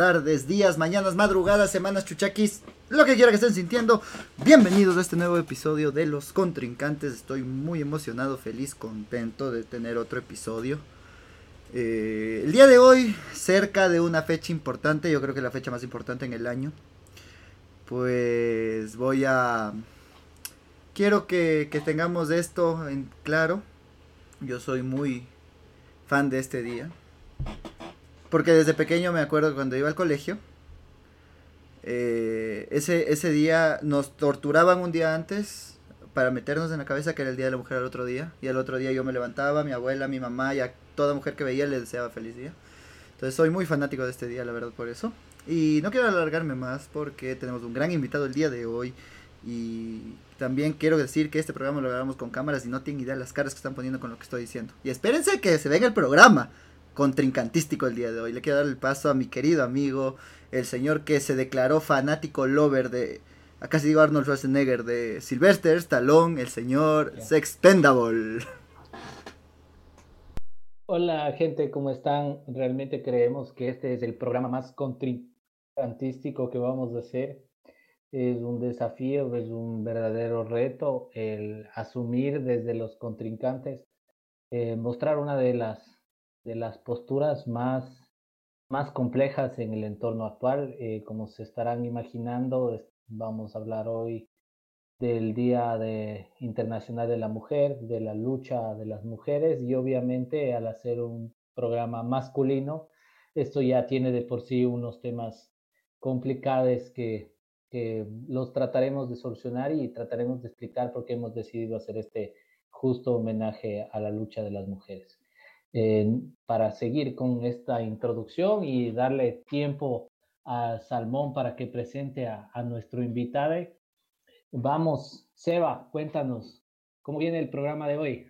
tardes, días, mañanas, madrugadas, semanas, chuchaquis, lo que quiera que estén sintiendo. Bienvenidos a este nuevo episodio de Los Contrincantes. Estoy muy emocionado, feliz, contento de tener otro episodio. Eh, el día de hoy, cerca de una fecha importante, yo creo que la fecha más importante en el año, pues voy a... Quiero que, que tengamos esto en claro. Yo soy muy fan de este día. Porque desde pequeño me acuerdo cuando iba al colegio, eh, ese, ese día nos torturaban un día antes para meternos en la cabeza que era el Día de la Mujer al otro día. Y al otro día yo me levantaba, mi abuela, mi mamá y a toda mujer que veía le deseaba feliz día. Entonces soy muy fanático de este día, la verdad, por eso. Y no quiero alargarme más porque tenemos un gran invitado el día de hoy. Y también quiero decir que este programa lo grabamos con cámaras y no tienen idea de las caras que están poniendo con lo que estoy diciendo. Y espérense que se venga el programa contrincantístico el día de hoy. Le quiero dar el paso a mi querido amigo, el señor que se declaró fanático lover de, acá se digo Arnold Schwarzenegger, de Sylvester Stallone, el señor Sexpendable. Hola gente, ¿cómo están? Realmente creemos que este es el programa más contrincantístico que vamos a hacer. Es un desafío, es un verdadero reto el asumir desde los contrincantes, eh, mostrar una de las de las posturas más, más complejas en el entorno actual. Eh, como se estarán imaginando, vamos a hablar hoy del Día de Internacional de la Mujer, de la lucha de las mujeres y obviamente al hacer un programa masculino, esto ya tiene de por sí unos temas complicados que, que los trataremos de solucionar y trataremos de explicar por qué hemos decidido hacer este justo homenaje a la lucha de las mujeres para seguir con esta introducción y darle tiempo a Salmón para que presente a, nuestro invitado. Vamos, Seba, cuéntanos, ¿cómo viene el programa de hoy?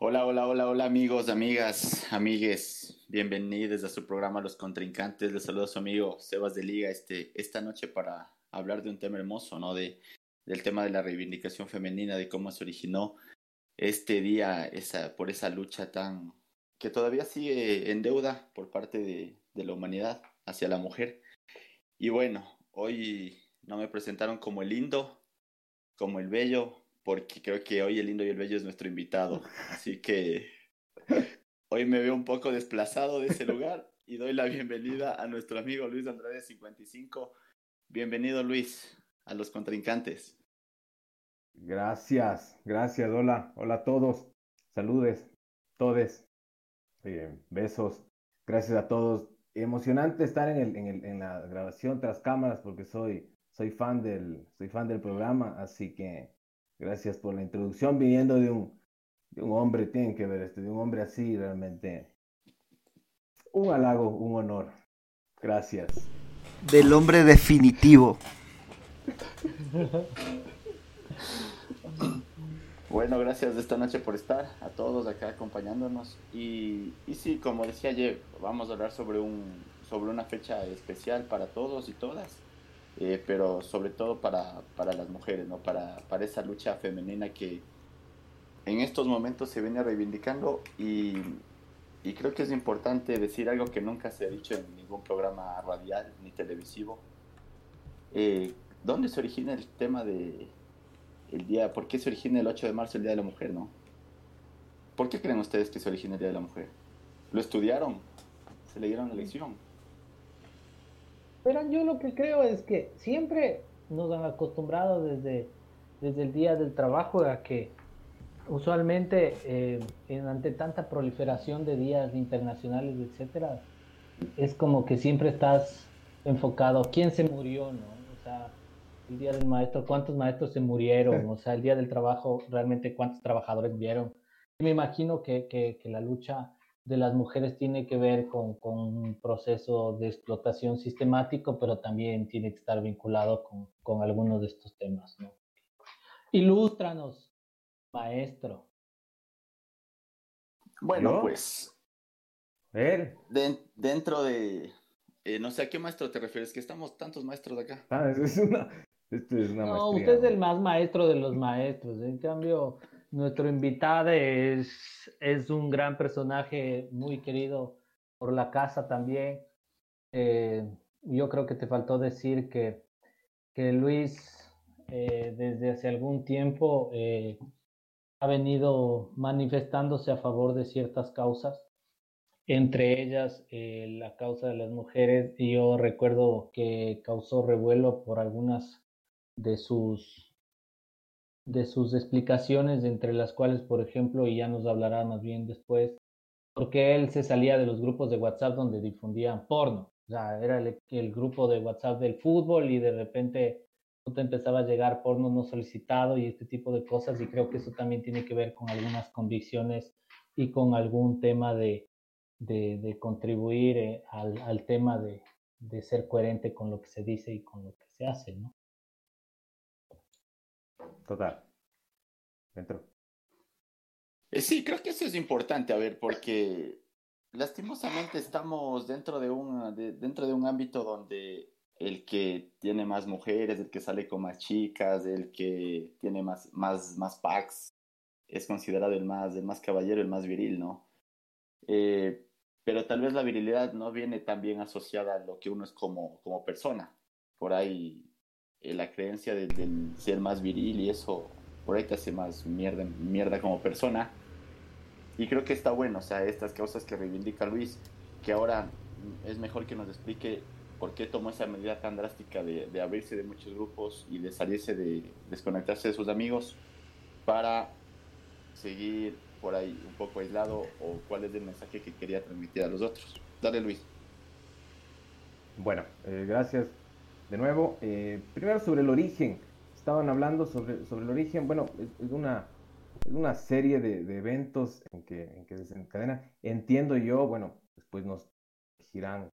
Hola, hola, hola, hola amigos, amigas, amigues, bienvenidos a su programa Los Contrincantes. Les saludo a su amigo Sebas de Liga este, esta noche para hablar de un tema hermoso, ¿no? De, del tema de la reivindicación femenina, de cómo se originó este día esa, por esa lucha tan que todavía sigue en deuda por parte de, de la humanidad hacia la mujer. Y bueno, hoy no me presentaron como el lindo, como el bello, porque creo que hoy el lindo y el bello es nuestro invitado. Así que hoy me veo un poco desplazado de ese lugar y doy la bienvenida a nuestro amigo Luis Andrade 55. Bienvenido Luis a los contrincantes. Gracias, gracias, hola, hola a todos, saludes, todes, eh, besos, gracias a todos. Emocionante estar en, el, en, el, en la grabación tras cámaras porque soy, soy, fan del, soy fan del programa, así que gracias por la introducción viniendo de un, de un hombre, tienen que ver esto, de un hombre así realmente. Un halago, un honor. Gracias. Del hombre definitivo. Bueno, gracias esta noche por estar a todos acá acompañándonos. Y, y sí, como decía ayer, vamos a hablar sobre, un, sobre una fecha especial para todos y todas, eh, pero sobre todo para, para las mujeres, ¿no? para, para esa lucha femenina que en estos momentos se viene reivindicando y, y creo que es importante decir algo que nunca se ha dicho en ningún programa radial ni televisivo. Eh, ¿Dónde se origina el tema de, el día, ¿por qué se origina el 8 de marzo el Día de la Mujer, no? ¿Por qué creen ustedes que se origina el Día de la Mujer? ¿Lo estudiaron? ¿Se leyeron la lección? Pero yo lo que creo es que siempre nos han acostumbrado desde, desde el Día del Trabajo a que usualmente eh, ante tanta proliferación de días internacionales, etcétera, es como que siempre estás enfocado quién se murió, ¿no? O sea, el día del maestro, cuántos maestros se murieron, o sea, el día del trabajo, realmente cuántos trabajadores murieron. Me imagino que, que, la lucha de las mujeres tiene que ver con, con, un proceso de explotación sistemático, pero también tiene que estar vinculado con, con algunos de estos temas. ¿no? Ilústranos, maestro. Bueno, pues. Ver. dentro de. Eh, no sé a qué maestro te refieres, que estamos tantos maestros acá. Ah, es una, no, usted es el más maestro de los maestros. En cambio, nuestro invitado es, es un gran personaje muy querido por la casa también. Eh, yo creo que te faltó decir que, que Luis eh, desde hace algún tiempo eh, ha venido manifestándose a favor de ciertas causas, entre ellas la causa de las mujeres. Y yo recuerdo que causó revuelo por algunas de sus de sus explicaciones, entre las cuales, por ejemplo, y ya nos hablará más bien después, porque él se salía de los grupos de WhatsApp donde difundían porno. O sea, era el, grupo de WhatsApp del fútbol y de repente te empezaba a llegar porno no solicitado y este tipo de cosas y creo que eso también tiene que ver con algunas convicciones y con algún tema de, de, contribuir eh, al, al, tema de, de ser coherente con lo que se dice y con lo que se hace, ¿no? Total. Dentro. Eh, sí, creo que eso es importante, a ver, porque lastimosamente estamos dentro de un, dentro de un ámbito donde el que tiene más mujeres, el que sale con más chicas, el que tiene más, más, más packs, es considerado el más, el más caballero, el más viril, ¿no? Eh, pero tal vez la virilidad no viene tan bien asociada a lo que uno es como, como persona. Por ahí la creencia del ser más viril y eso, por ahí te hace más mierda, mierda como persona. Y creo que está bueno, o sea, estas causas que reivindica Luis, que ahora es mejor que nos explique por qué tomó esa medida tan drástica de, de abrirse de muchos grupos y de salirse de desconectarse de sus amigos para seguir por ahí un poco aislado o cuál es el mensaje que quería transmitir a los otros. Dale Luis. Bueno, eh, gracias de nuevo. Eh, primero sobre el origen. Estaban hablando sobre, sobre el origen. Bueno, es una una serie de, eventos en que, en que desencadena. Entiendo yo, bueno, después nos girán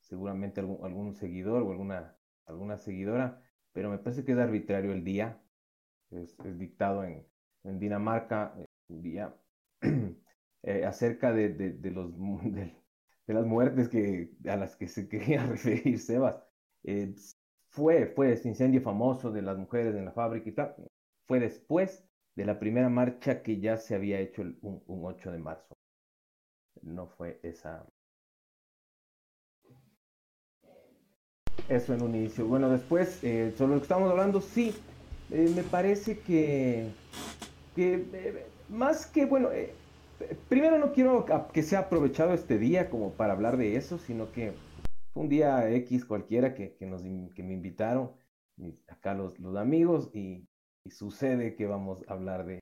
seguramente algún, algún seguidor o alguna, alguna seguidora, pero me parece que es arbitrario el día. Es, dictado en, en, Dinamarca eh, un día eh, acerca de, de, los, de, las muertes que, a las que se quería referir Sebas. Eh, fue, fue ese incendio famoso de las mujeres en la fábrica y tal. Fue después de la primera marcha que ya se había hecho el, un, 8 de marzo. No fue esa. Eso en un inicio. Bueno, después, eh, sobre lo que estamos hablando, sí, eh, me parece que, que eh, más que, bueno, primero no quiero que sea aprovechado este día como para hablar de eso, sino que un día X cualquiera que, que, nos, que me invitaron acá los, los amigos y y sucede que vamos a hablar de,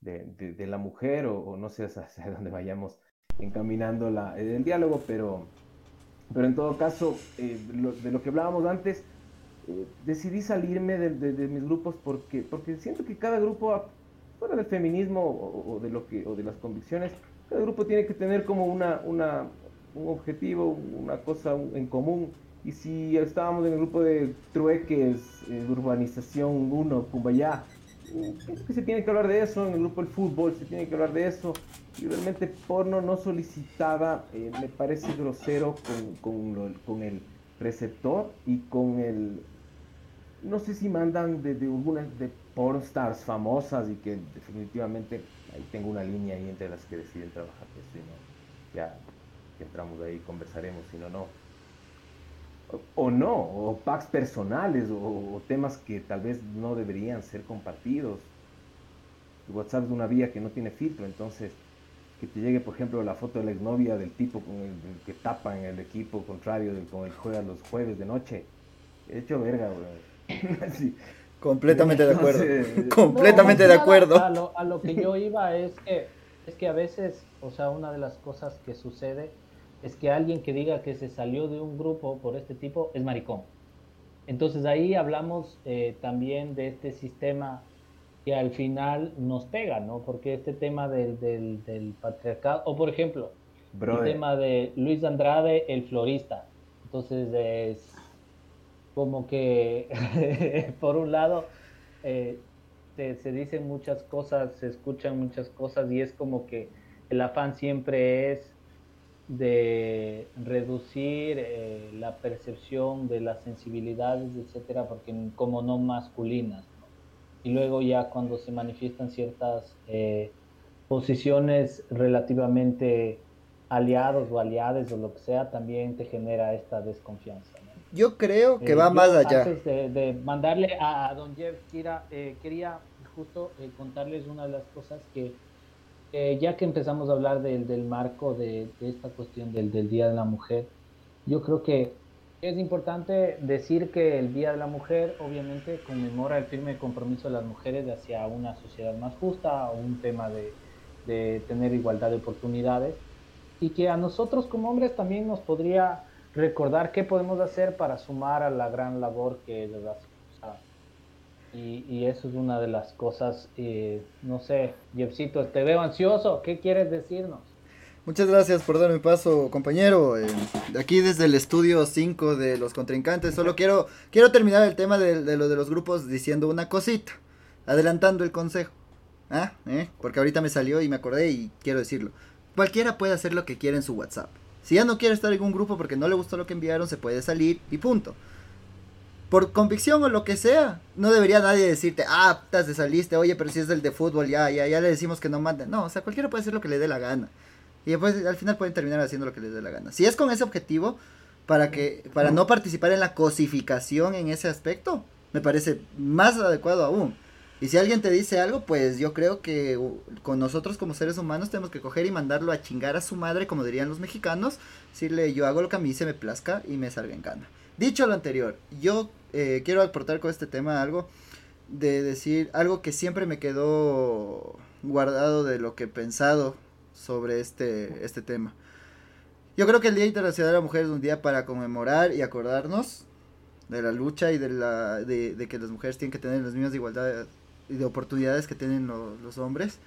de, de, la mujer o, no sé hacia dónde vayamos encaminando la, el diálogo, pero, pero en todo caso, eh, de lo que hablábamos antes, eh, decidí salirme de, mis grupos porque, porque siento que cada grupo, fuera del feminismo o, de lo que, o de las convicciones, cada grupo tiene que tener como una, una, un objetivo, una cosa en común y si estábamos en el grupo de trueques, eh, urbanización 1, Cumbayá, creo que se tiene que hablar de eso, en el grupo del fútbol se tiene que hablar de eso. Y realmente porno no solicitada eh, me parece grosero con, con, con, el receptor y con el... No sé si mandan de, algunas de pornstars famosas y que definitivamente ahí tengo una línea ahí entre las que deciden trabajar. Pues, si no, ya entramos ahí, conversaremos, si no, no o no, o packs personales, o, temas que tal vez no deberían ser compartidos. WhatsApp es una vía que no tiene filtro, entonces que te llegue, por ejemplo, la foto de la exnovia del tipo con el, que tapa en el equipo contrario del, con el juega los jueves de noche. He hecho verga, güey. Completamente de acuerdo. Completamente de acuerdo. A lo, a lo que yo iba es que, es que a veces, o sea, una de las cosas que sucede es que alguien que diga que se salió de un grupo por este tipo es maricón. Entonces ahí hablamos eh, también de este sistema que al final nos pega, ¿no? Porque este tema del, del, patriarcado, o por ejemplo, el tema de Luis Andrade, el florista. Entonces es como que, por un lado, eh, se, se dicen muchas cosas, se escuchan muchas cosas y es como que el afán siempre es de reducir eh, la percepción de las sensibilidades, etcétera, porque como no masculinas. Y luego ya cuando se manifiestan ciertas eh, posiciones relativamente aliados o aliades o lo que sea, también te genera esta desconfianza. Yo creo que va más allá. Antes de, mandarle a, don Jeff, quería justo contarles una de las cosas que eh, ya que empezamos a hablar del marco de, esta cuestión del, Día de la Mujer, yo creo que es importante decir que el Día de la Mujer obviamente conmemora el firme compromiso de las mujeres hacia una sociedad más justa un tema de, tener igualdad de oportunidades y que a nosotros como hombres también nos podría recordar qué podemos hacer para sumar a la gran labor que ellos hacen. Y, eso es una de las cosas, eh, no sé, Jeffcito, te veo ansioso, ¿qué quieres decirnos? Muchas gracias por darme paso, compañero. Eh, aquí desde el estudio 5 de los contrincantes, solo quiero, quiero terminar el tema de, lo de los grupos diciendo una cosita, adelantando el consejo. ¿Ah? ¿Eh? Porque ahorita me salió y me acordé y quiero decirlo. Cualquiera puede hacer lo que quiera en su WhatsApp. Si ya no quiere estar en un grupo porque no le gustó lo que enviaron, se puede salir y punto por convicción o lo que sea, no debería nadie decirte, ah, te saliste, oye, pero si es del de fútbol, ya, ya, ya le decimos que no manden. No, o sea, cualquiera puede hacer lo que le dé la gana. Y después al final pueden terminar haciendo lo que les dé la gana. Si es con ese objetivo, para que, para no participar en la cosificación en ese aspecto, me parece más adecuado aún. Y si alguien te dice algo, pues yo creo que con nosotros como seres humanos tenemos que coger y mandarlo a chingar a su madre, como dirían los mexicanos, decirle yo hago lo que a mí se me plazca y me salga en gana. Dicho lo anterior, yo eh, quiero aportar con este tema algo de decir algo que siempre me quedó guardado de lo que he pensado sobre este, este tema. Yo creo que el Día Internacional de la Mujer es un día para conmemorar y acordarnos de la lucha y de, la, de, que las mujeres tienen que tener las mismas igualdades y de oportunidades que tienen los hombres.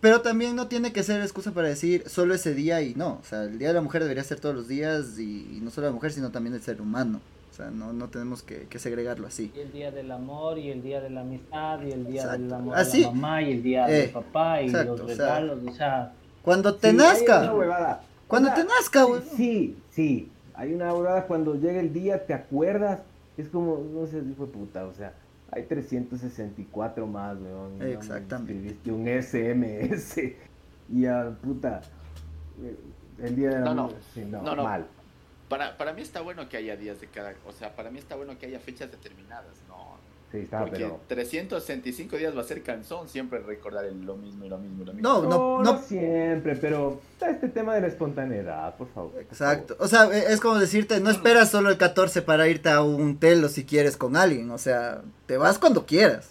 Pero también no tiene que ser excusa para decir solo ese día y no. O sea, el Día de la Mujer debería ser todos los días y, y no solo la mujer, sino también el ser humano. O sea, no, no tenemos que, segregarlo así. Y el día del amor, y el día de la amistad, y el día del amor de la mamá, y el día del eh, papá, y los regalos, o sea... Cuando te nazca. Cuando te nazca, güey. Sí, sí. Hay una huevada cuando llega el día, te acuerdas. Es como, no sé, hijo de puta, o sea, hay 364 más, weón. Exactamente. un SMS. Y a puta. El día de la no, no, no, mal. Para, para mí está bueno que haya días de cada, o sea, para mí está bueno que haya fechas determinadas, ¿no? Sí, está, Porque pero... 365 días va a ser cansón siempre recordar lo mismo y lo mismo y lo mismo. No, no, no, siempre, pero está este tema de la espontaneidad, por favor. Exacto. O sea, e, es como decirte, no esperas solo el 14 para irte a un telo si quieres con alguien, o sea, te vas cuando quieras.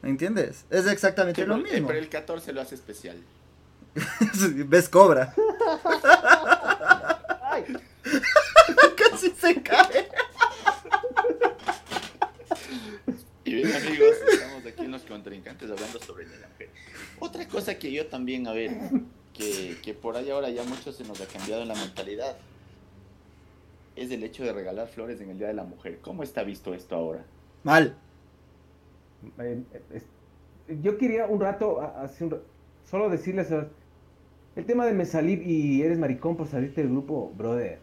¿Me entiendes? Es exactamente lo mismo. Pero el 14 lo hace especial. Ves cobra. Se cae. Y bien amigos, estamos aquí en los contrincantes hablando sobre la mujer. Otra cosa que yo también, a ver, que, que por ahí ahora ya mucho se nos ha cambiado en la mentalidad, es el hecho de regalar flores en el Día de la Mujer. ¿Cómo está visto esto ahora? Mal. Eh, yo quería un rato, solo decirles, el tema de me salir y eres maricón por salirte del grupo, brother.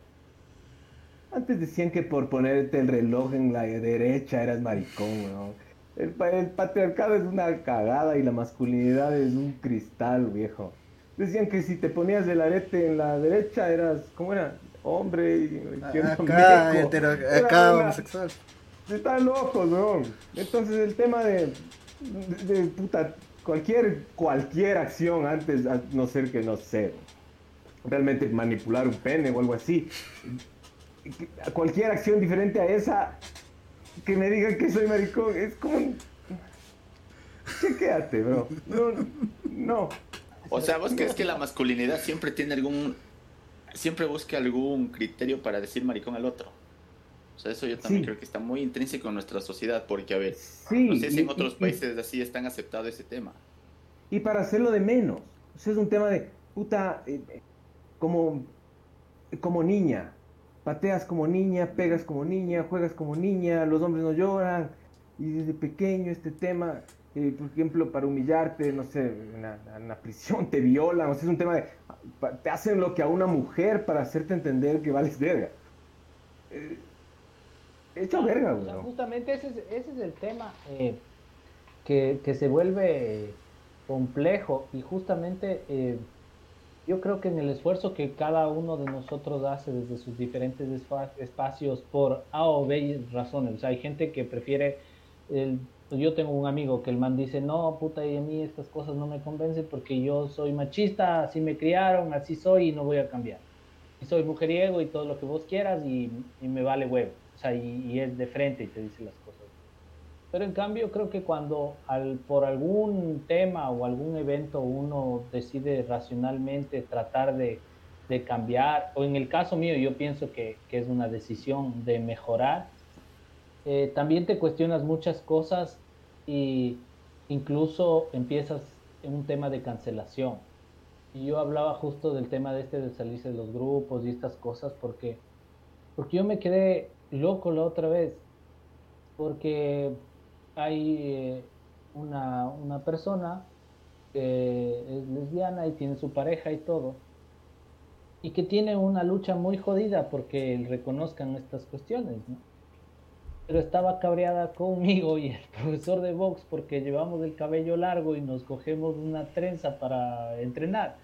Antes decían que por ponerte el reloj en la derecha eras maricón, ¿no? El, patriarcado es una cagada y la masculinidad es un cristal, viejo. Decían que si te ponías el arete en la derecha eras, ¿cómo era? Hombre y acá, acá homosexual. Están locos, ¿no? Entonces el tema de, de, puta, cualquier, cualquier acción antes, a no ser que no sé, realmente manipular un pene o algo así, cualquier acción diferente a esa, que me digan que soy maricón, es como... Chequéate, bro. No, no. O sea, ¿vos crees que la masculinidad siempre tiene algún... Siempre busca algún criterio para decir maricón al otro? O sea, eso yo también creo que está muy intrínseco en nuestra sociedad, porque, a ver, no sé si en otros países así están aceptado ese tema. Y para hacerlo de menos. O sea, es un tema de, puta, eh, como, como niña pateas como niña, pegas como niña, juegas como niña, los hombres no lloran, y desde pequeño este tema, eh, por ejemplo, para humillarte, no sé, en la, prisión te violan, o sea, es un tema de, te hacen lo que a una mujer para hacerte entender que vales verga. Eh, hecho verga, güey. justamente ese es, ese es el tema eh, que, que, se vuelve complejo y justamente yo creo que en el esfuerzo que cada uno de nosotros hace desde sus diferentes espacios por A o B razones, o sea, hay gente que prefiere, el, yo tengo un amigo que el man dice, no, puta, y a mí estas cosas no me convencen porque yo soy machista, así me criaron, así soy y no voy a cambiar. Y soy mujeriego y todo lo que vos quieras y, me vale huevo, o sea, y, y es de frente y te dice las cosas. Pero en cambio creo que cuando al, por algún tema o algún evento uno decide racionalmente tratar de, de cambiar, o en el caso mío yo pienso que, que es una decisión de mejorar, eh, también te cuestionas muchas cosas y incluso empiezas en un tema de cancelación. Y yo hablaba justo del tema de este de salirse de los grupos y estas cosas porque, porque yo me quedé loco la otra vez. Porque hay eh, una, una, persona que es lesbiana y tiene su pareja y todo, y que tiene una lucha muy jodida porque reconozcan estas cuestiones. Pero estaba cabreada conmigo y el profesor de box porque llevamos el cabello largo y nos cogemos una trenza para entrenar.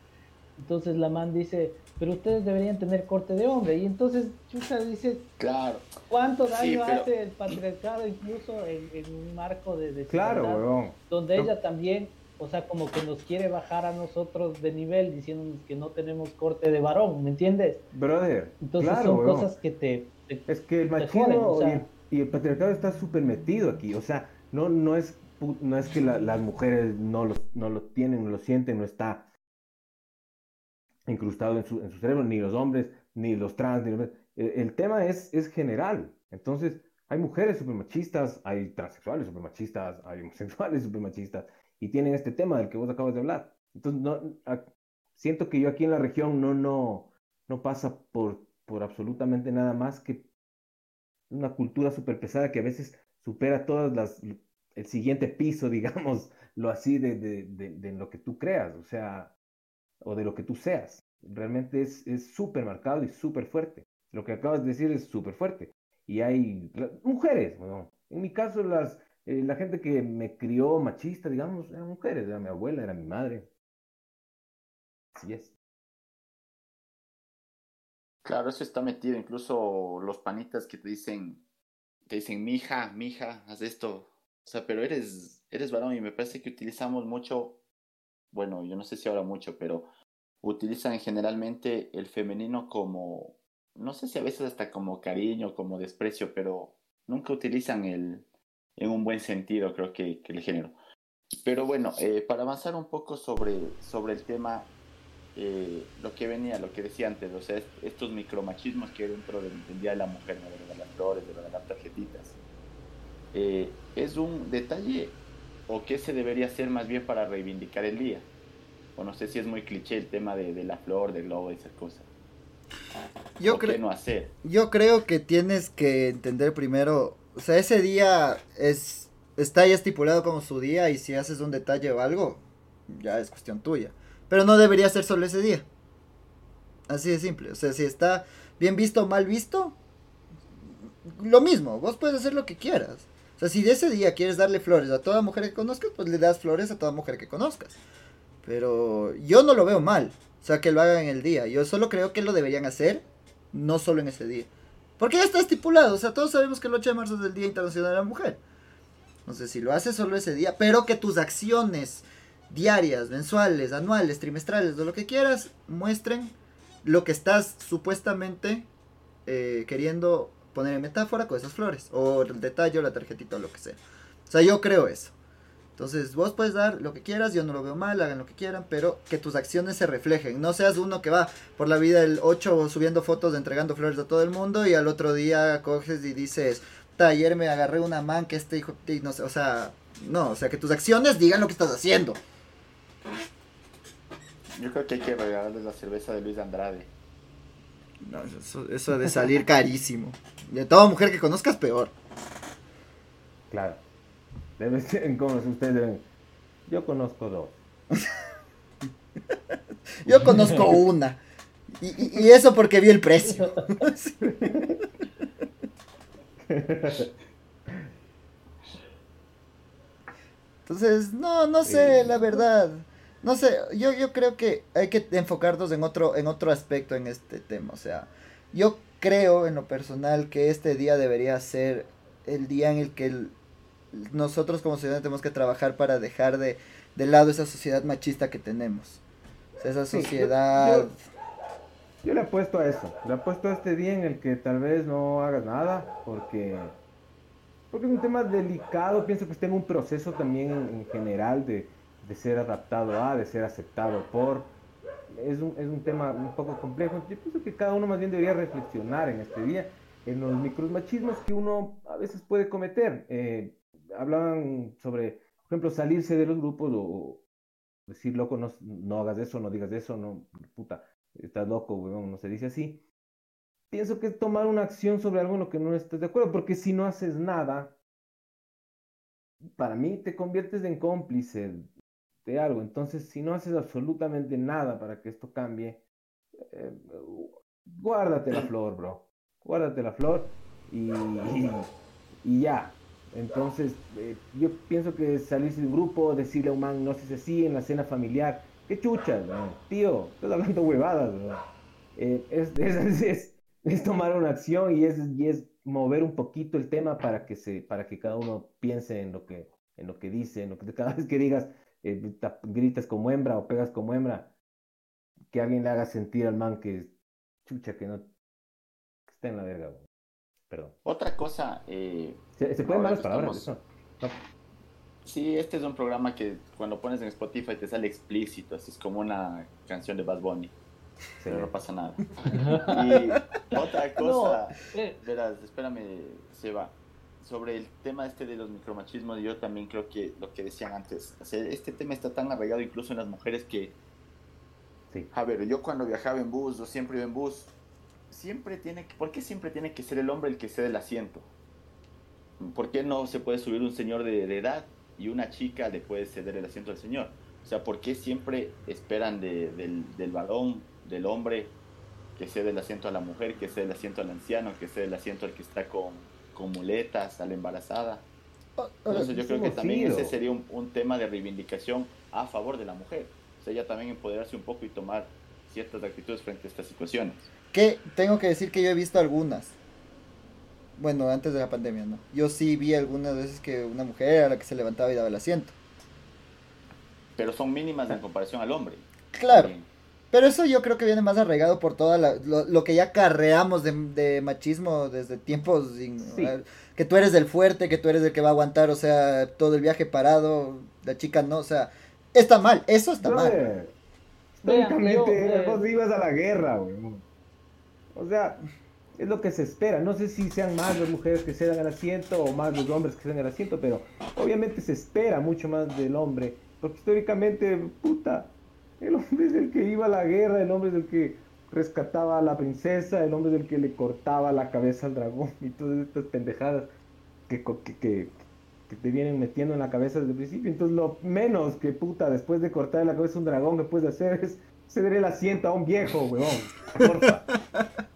Entonces la man dice, pero ustedes deberían tener corte de hombre. Y entonces Chucha dice, claro. ¿cuánto daño hace el patriarcado incluso en, un marco de, claro, donde ella también, o sea, como que nos quiere bajar a nosotros de nivel diciéndonos que no tenemos corte de varón, ¿me entiendes? Brother, entonces son cosas que te, Es que el machismo y, el, patriarcado está súper metido aquí, o sea, no, no es no es que las mujeres no lo, no lo tienen, no lo sienten, no está incrustado en su, en su cerebro, ni los hombres, ni los trans, ni El, tema es, es general. Entonces, hay mujeres super machistas, hay transexuales super machistas, hay homosexuales super machistas, y tienen este tema del que vos acabas de hablar. Entonces, no, siento que yo aquí en la región no, no, no pasa por, por absolutamente nada más que una cultura súper pesada que a veces supera todas las, el siguiente piso, digamos, lo así de, de, de lo que tú creas. O sea, o de lo que tú seas. Realmente es súper marcado y súper fuerte. Lo que acabas de decir es súper fuerte. Y hay mujeres, bueno, en mi caso las, eh, la gente que me crió machista, digamos, eran mujeres, era mi abuela, era mi madre. Así es. Claro, eso está metido, incluso los panitas que te dicen, te dicen, mija, mija, haz esto. O sea, pero eres, eres varón y me parece que utilizamos mucho bueno, yo no sé si ahora mucho, pero utilizan generalmente el femenino como, no sé si a veces hasta como cariño, como desprecio, pero nunca utilizan el, en un buen sentido, creo que, el género. Pero bueno, eh, para avanzar un poco sobre, sobre el tema, eh, lo que venía, lo que decía antes, o sea, estos micromachismos que dentro del, Día de la Mujer, de las flores, de las tarjetitas, eh, es un detalle o qué se debería hacer más bien para reivindicar el día. O no sé si es muy cliché el tema de, la flor, del globo y esas cosas. Yo creo no hacer. Yo creo que tienes que entender primero, o sea, ese día es está ya estipulado como su día y si haces un detalle o algo, ya es cuestión tuya. Pero no debería ser solo ese día. Así de simple. O sea, si está bien visto o mal visto, lo mismo. Vos puedes hacer lo que quieras. O sea, si de ese día quieres darle flores a toda mujer que conozcas, pues le das flores a toda mujer que conozcas. Pero yo no lo veo mal. O sea, que lo hagan en el día. Yo solo creo que lo deberían hacer, no solo en ese día. Porque ya está estipulado. O sea, todos sabemos que el 8 de marzo es el Día Internacional de la Mujer. Sé si lo haces solo ese día, pero que tus acciones diarias, mensuales, anuales, trimestrales, de lo que quieras, muestren lo que estás supuestamente eh, queriendo poner en metáfora con esas flores, o el detalle, o la tarjetita, o lo que sea. O sea, yo creo eso. Entonces, vos puedes dar lo que quieras, yo no lo veo mal, hagan lo que quieran, pero que tus acciones se reflejen. No seas uno que va por la vida el 8 subiendo fotos, entregando flores a todo el mundo y al otro día coges y dices, ayer me agarré una man que este hijo, no o sea, no, o sea, que tus acciones digan lo que estás haciendo. Yo creo que hay que regalarles la cerveza de Luis Andrade. No, eso, eso de salir carísimo. De toda mujer que conozcas, peor. Claro. Debe ser como si ustedes deben. Yo conozco dos. Yo conozco una. Y, y, eso porque vi el precio. Entonces, no, no sé, la verdad. No sé, yo, yo creo que hay que enfocarnos en otro, en otro aspecto en este tema. O sea, yo creo en lo personal que este día debería ser el día en el que nosotros como ciudadanos tenemos que trabajar para dejar de, de lado esa sociedad machista que tenemos. O sea, esa sociedad... yo, le apuesto a eso. Le apuesto a este día en el que tal vez no hagas nada porque... Porque es un tema delicado, pienso que está en un proceso también en general de, de ser adaptado a, de ser aceptado por. Es un, es un tema un poco complejo. Yo pienso que cada uno más bien debería reflexionar en este día en los micromachismos que uno a veces puede cometer. Eh, hablaban sobre, por ejemplo, salirse de los grupos o decir, loco, no, no hagas eso, no digas eso, no, puta, estás loco, weón, no se dice así. Pienso que es tomar una acción sobre algo en lo que no estés de acuerdo, porque si no haces nada, para mí te conviertes en cómplice de algo. Entonces, si no haces absolutamente nada para que esto cambie, eh, guárdate la flor, bro. Guárdate la flor y, y, ya. Entonces, eh, yo pienso que salirse de un grupo, decirle a un man, no sé si así, en la cena familiar, qué chucha, tío, estás hablando huevadas, eh, es, es, es, tomar una acción y es, y es mover un poquito el tema para que, se, para que cada uno piense en lo que, en lo que dice, en lo que cada vez que digas, eh, gritas como hembra o pegas como hembra, que alguien le haga sentir al man que chucha, que no está en la verga. Perdón. Otra cosa. Eh, se, pueden malas palabras. Eso. Sí, este es un programa que cuando pones en Spotify te sale explícito, así es como una canción de Bad Bunny. Pero no pasa nada. y otra cosa, eh. verás, espérame, se va sobre el tema este de los micromachismos, yo también creo que lo que decían antes, este tema está tan arraigado incluso en las mujeres que, sí. a ver, yo cuando viajaba en bus, o siempre iba en bus, siempre tiene que, ¿por qué siempre tiene que ser el hombre el que cede el asiento? ¿Por qué no se puede subir un señor de, de edad y una chica le puede ceder el asiento al señor? O sea, ¿por qué siempre esperan del, del varón, del hombre, que cede el asiento a la mujer, que cede el asiento al anciano, que cede el asiento al que está con con muletas a la embarazada. Entonces yo creo que también ese sería un, tema de reivindicación a favor de la mujer. O sea, ella también empoderarse un poco y tomar ciertas actitudes frente a estas situaciones. Que tengo que decir que yo he visto algunas. Bueno, antes de la pandemia, ¿no? Yo sí vi algunas veces que una mujer era la que se levantaba y daba el asiento. Pero son mínimas en comparación al hombre. Claro. Pero eso yo creo que viene más arraigado por todo lo, que ya carreamos de, machismo desde tiempos que tú eres el fuerte, que tú eres el que va a aguantar, o sea, todo el viaje parado, la chica no, o sea, está mal, eso está mal. Históricamente, vos ibas a la guerra, güey. O sea, es lo que se espera. No sé si sean más las mujeres que se dan el asiento o más los hombres que se dan el asiento, pero obviamente se espera mucho más del hombre. Porque históricamente, puta, el hombre es el que iba a la guerra, el hombre es el que rescataba a la princesa, el hombre es el que le cortaba la cabeza al dragón y todas estas pendejadas que, que, te vienen metiendo en la cabeza desde el principio. Entonces lo menos que puta después de cortar la cabeza a un dragón que puedes hacer es ceder el asiento a un viejo, weón. Porfa.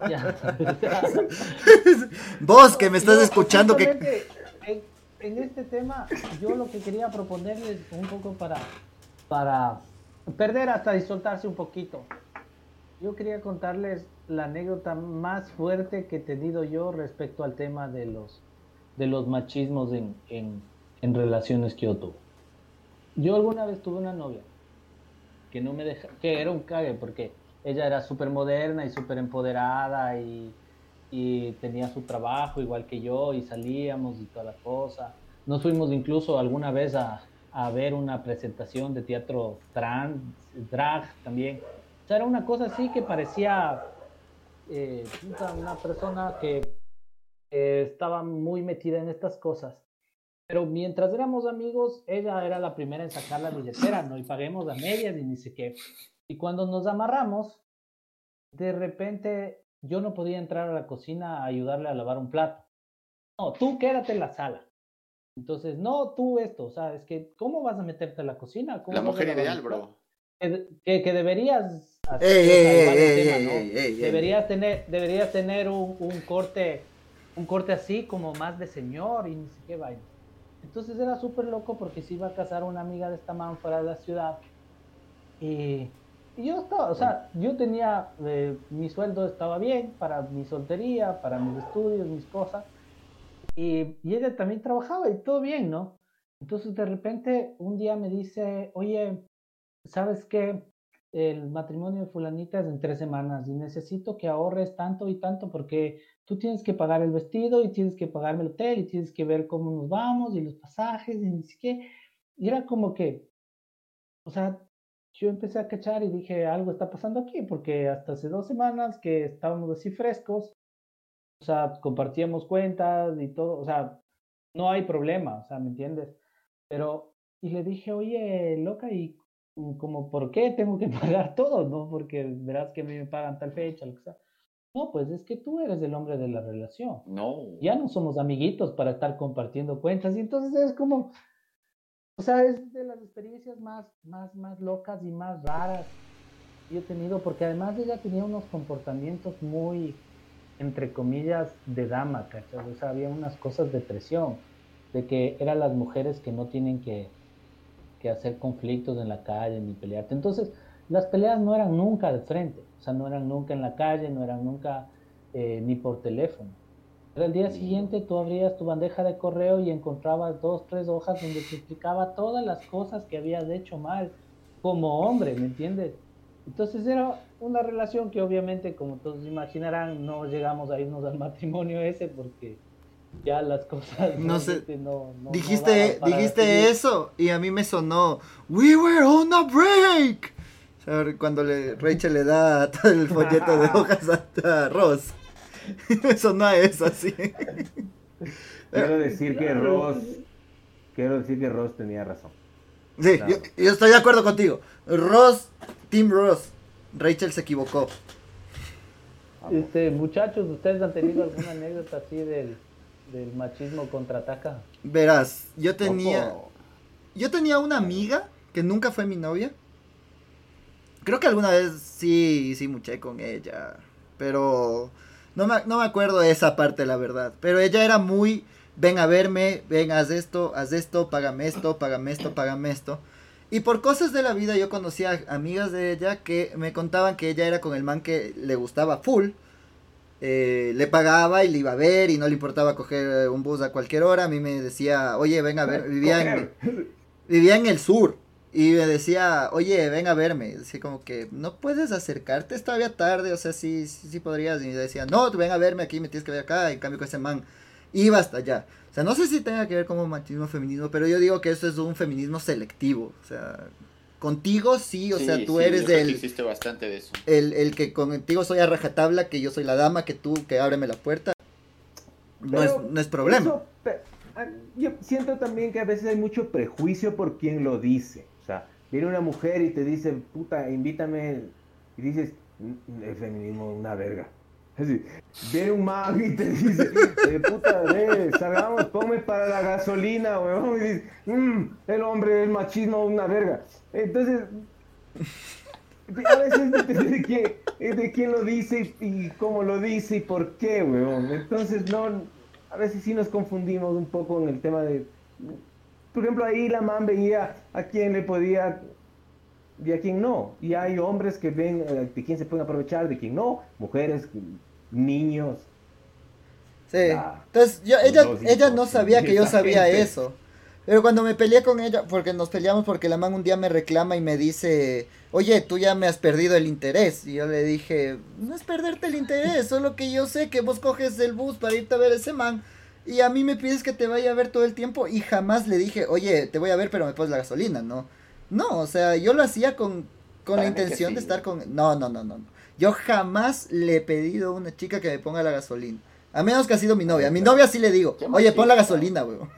Vos que me estás escuchando que... En, en, este tema yo lo que quería proponerles un poco para, para perder hasta disoltarse un poquito. Yo quería contarles la anécdota más fuerte que he tenido yo respecto al tema de los, de los machismos en, en, relaciones que yo tuve. Yo alguna vez tuve una novia que no me deja, que era un cague porque ella era súper moderna y súper empoderada y, y, tenía su trabajo igual que yo y salíamos y toda la cosa. Nos fuimos incluso alguna vez a, a ver una presentación de teatro trans, drag también. O sea, era una cosa así que parecía eh, una persona que estaba muy metida en estas cosas. Pero mientras éramos amigos, ella era la primera en sacar la billetera, ¿no? Y paguemos a medias y ni sé. Y cuando nos amarramos, de repente yo no podía entrar a la cocina a ayudarle a lavar un plato. No, tú quédate en la sala. Entonces, no, tú esto, o sea, es que, ¿cómo vas a meterte en la cocina? la mujer ideal, bro. Que, que, deberías deberías tener, deberías tener un, un, corte, un corte así como más de señor y ni sé qué vaina. Entonces era súper loco porque se iba a casar una amiga de esta man fuera de la ciudad Y, yo estaba, o sea, yo tenía, eh, mi sueldo estaba bien para mi soltería, para mis estudios, mis cosas. Y, y ella también trabajaba y todo bien, ¿no? Entonces de repente un día me dice, oye, ¿sabes qué? El matrimonio de fulanita es en tres semanas y necesito que ahorres tanto y tanto porque tú tienes que pagar el vestido y tienes que pagarme el hotel y tienes que ver cómo nos vamos y los pasajes y ni siquiera. Y era como que, o sea, yo empecé a cachar y dije, algo está pasando aquí porque hasta hace dos semanas que estábamos así frescos, o sea, compartíamos cuentas y todo, o sea, no hay problema, o sea, ¿me entiendes? Pero, y le dije, oye, loca, ¿y como por qué tengo que pagar todo? ¿No? Porque verás que a mí me pagan tal fecha, lo que sea. No, pues es que tú eres el hombre de la relación. No. Ya no somos amiguitos para estar compartiendo cuentas. Y entonces es como, o sea, es de las experiencias más, más, más locas y más raras que he tenido, porque además ella tenía unos comportamientos muy, entre comillas, de dama, ¿cachai? O sea, había unas cosas de presión de que eran las mujeres que no tienen que, que hacer conflictos en la calle ni pelearte. Entonces, las peleas no eran nunca de frente, o sea, no eran nunca en la calle, no eran nunca eh, ni por teléfono. Pero el día siguiente tú abrías tu bandeja de correo y encontrabas dos, tres hojas donde te explicaba todas las cosas que habías hecho mal como hombre, ¿me entiendes? Entonces era una relación que obviamente, como todos imaginarán, no llegamos a irnos al matrimonio ese porque ya las cosas no sé dijiste dijiste eso y a mí me sonó we were on a break cuando le, Rachel le da todo el folleto de hojas a, Ross. Me sonó a eso así. Quiero decir que Ross quiero decir que Ross tenía razón. Sí yo, yo estoy de acuerdo contigo. Ross Team Ross Rachel se equivocó este muchachos ustedes han tenido alguna anécdota así del del machismo contraataca. Verás, yo tenía. Yo tenía una amiga que nunca fue mi novia. Creo que alguna vez sí, sí muché con ella. Pero no me, no me acuerdo de esa parte, la verdad. Pero ella era muy. Ven a verme, ven, haz esto, haz esto, págame esto, págame esto, págame esto. Y por cosas de la vida yo conocía amigas de ella que me contaban que ella era con el man que le gustaba full eh, le pagaba y le iba a ver y no le importaba coger un bus a cualquier hora. A mí me decía, oye, ven a ver, vivía en, vivía en el sur. Y me decía, oye, ven a verme. Decía como que, no puedes acercarte, es todavía tarde, o sea, sí, sí, podrías. Y me decía, no, ven a verme aquí, me tienes que ver acá. En cambio, con ese man, iba hasta allá. O sea, no sé si tenga que ver como machismo feminismo, pero yo digo que eso es un feminismo selectivo. O sea, Contigo sí, o sea, tú eres del... hiciste bastante de eso. El, el que contigo soy a rajatabla, que yo soy la dama, que tú, que ábreme la puerta. No, es, no es problema. Yo siento también que a veces hay mucho prejuicio por quien lo dice. O sea, viene una mujer y te dice, puta, invítame, y dices, mm, el feminismo es una verga. Viene un mago y te dice, eh, puta, ve, salgamos, ponme para la gasolina, weón. Y dice, mm, el hombre, el machismo, una verga. Entonces, a veces depende de quién, de quién lo dice y cómo lo dice y por qué, weón. Entonces, no, a veces sí nos confundimos un poco en el tema de, por ejemplo, ahí la man veía a quién le podía y a quién no. Y hay hombres que ven eh, de quién se pueden aprovechar, de quién no, mujeres niños. Sí. Entonces, yo, ella, ella no sabía que yo sabía eso. Pero cuando me peleé con ella, porque nos peleamos porque la man un día me reclama y me dice, oye, tú ya me has perdido el interés. Y yo le dije, no es perderte el interés, solo que yo sé que vos coges el bus para irte a ver ese man. Y a mí me pides que te vaya a ver todo el tiempo. Y jamás le dije, oye, te voy a ver, pero me pones la gasolina, ¿no? No, o sea, yo lo hacía con, con la intención de estar con... No, no, no, no. Yo jamás le he pedido a una chica que me ponga la gasolina. A menos que ha sido mi novia. A mi novia sí le digo, oye, pon la gasolina, weón.